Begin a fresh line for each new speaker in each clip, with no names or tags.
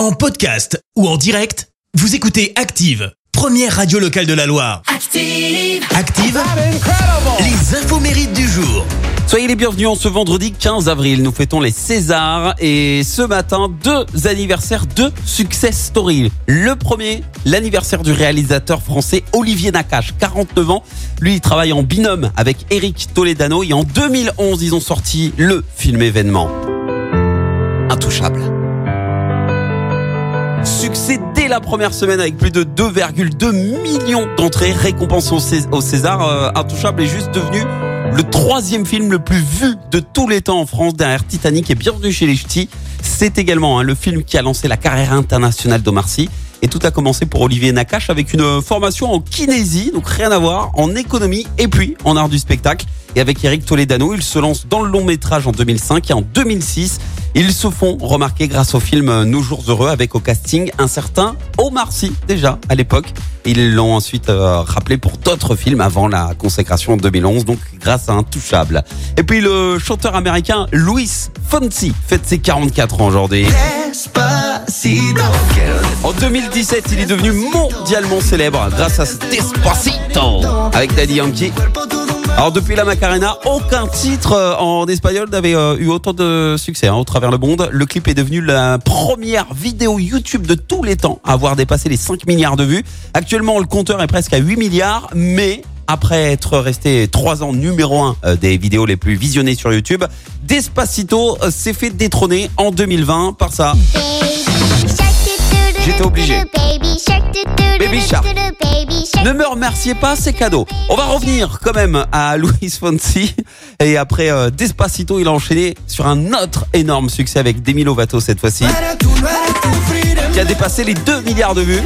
En podcast ou en direct, vous écoutez Active, première radio locale de la Loire.
Active.
Active, les infos mérites du jour.
Soyez les bienvenus en ce vendredi 15 avril. Nous fêtons les Césars et ce matin, deux anniversaires de Success Story. Le premier, l'anniversaire du réalisateur français Olivier Nakache, 49 ans. Lui, il travaille en binôme avec Eric Toledano et en 2011, ils ont sorti le film événement. Intouchable. Dès la première semaine avec plus de 2,2 millions d'entrées récompensées au Cés- au César. Euh, Intouchable est juste devenu le troisième film le plus vu de tous les temps en France derrière Titanic et Bienvenue chez les Ch'tis. C'est également hein, le film qui a lancé la carrière internationale d'Omar Sy. Et tout a commencé pour Olivier Nakache avec une formation en kinésie, donc rien à voir, en économie et puis en art du spectacle. Et avec Eric Toledano, il se lance dans le long métrage en 2005 et en 2006, ils se font remarquer grâce au film Nos jours heureux avec au casting un certain Omar Sy déjà à l'époque. Ils l'ont ensuite euh, rappelé pour d'autres films avant la consécration en 2011, donc grâce à Intouchable. Et puis le chanteur américain Luis Fonsi fête ses 44 ans aujourd'hui. En 2017, il est devenu mondialement célèbre grâce à Despacito avec Daddy Yankee. Alors depuis la Macarena, aucun titre euh, en espagnol n'avait euh, eu autant de succès hein, au travers le monde. Le clip est devenu la première vidéo YouTube de tous les temps à avoir dépassé les 5 milliards de vues. Actuellement, le compteur est presque à 8 milliards, mais après être resté 3 ans numéro 1 des vidéos les plus visionnées sur YouTube, Despacito euh, s'est fait détrôner en 2020 par ça.
J'étais obligé.
Baby Shark. Ne me remerciez pas, c'est cadeau. On va revenir quand même à Luis Fonsi. Et après euh, Despacito, il a enchaîné sur un autre énorme succès avec Demi Lovato cette fois-ci. Qui a dépassé les 2 milliards de vues.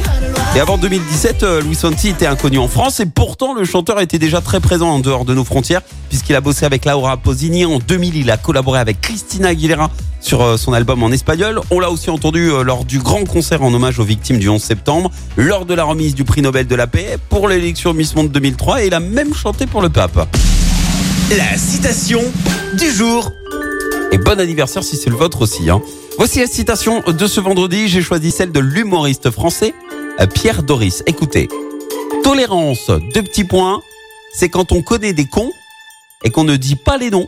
Et avant 2017, euh, Luis Fonsi était inconnu en France. Et pourtant, le chanteur était déjà très présent en dehors de nos frontières. Puisqu'il a bossé avec Laura Pausini. En 2000, il a collaboré avec Christina Aguilera sur euh, son album en espagnol. On l'a aussi entendu euh, lors du grand concert en hommage aux victimes du 11 septembre, lors de la remise du prix Nobel de la paix, pour l'élection Miss Monde 2003 et il a même chanté pour le pape.
La citation du jour.
Et bon anniversaire si c'est le vôtre aussi. Hein. Voici la citation de ce vendredi. J'ai choisi celle de l'humoriste français euh, Pierre Doris. Écoutez, tolérance, deux petits points, c'est quand on connaît des cons et qu'on ne dit pas les noms.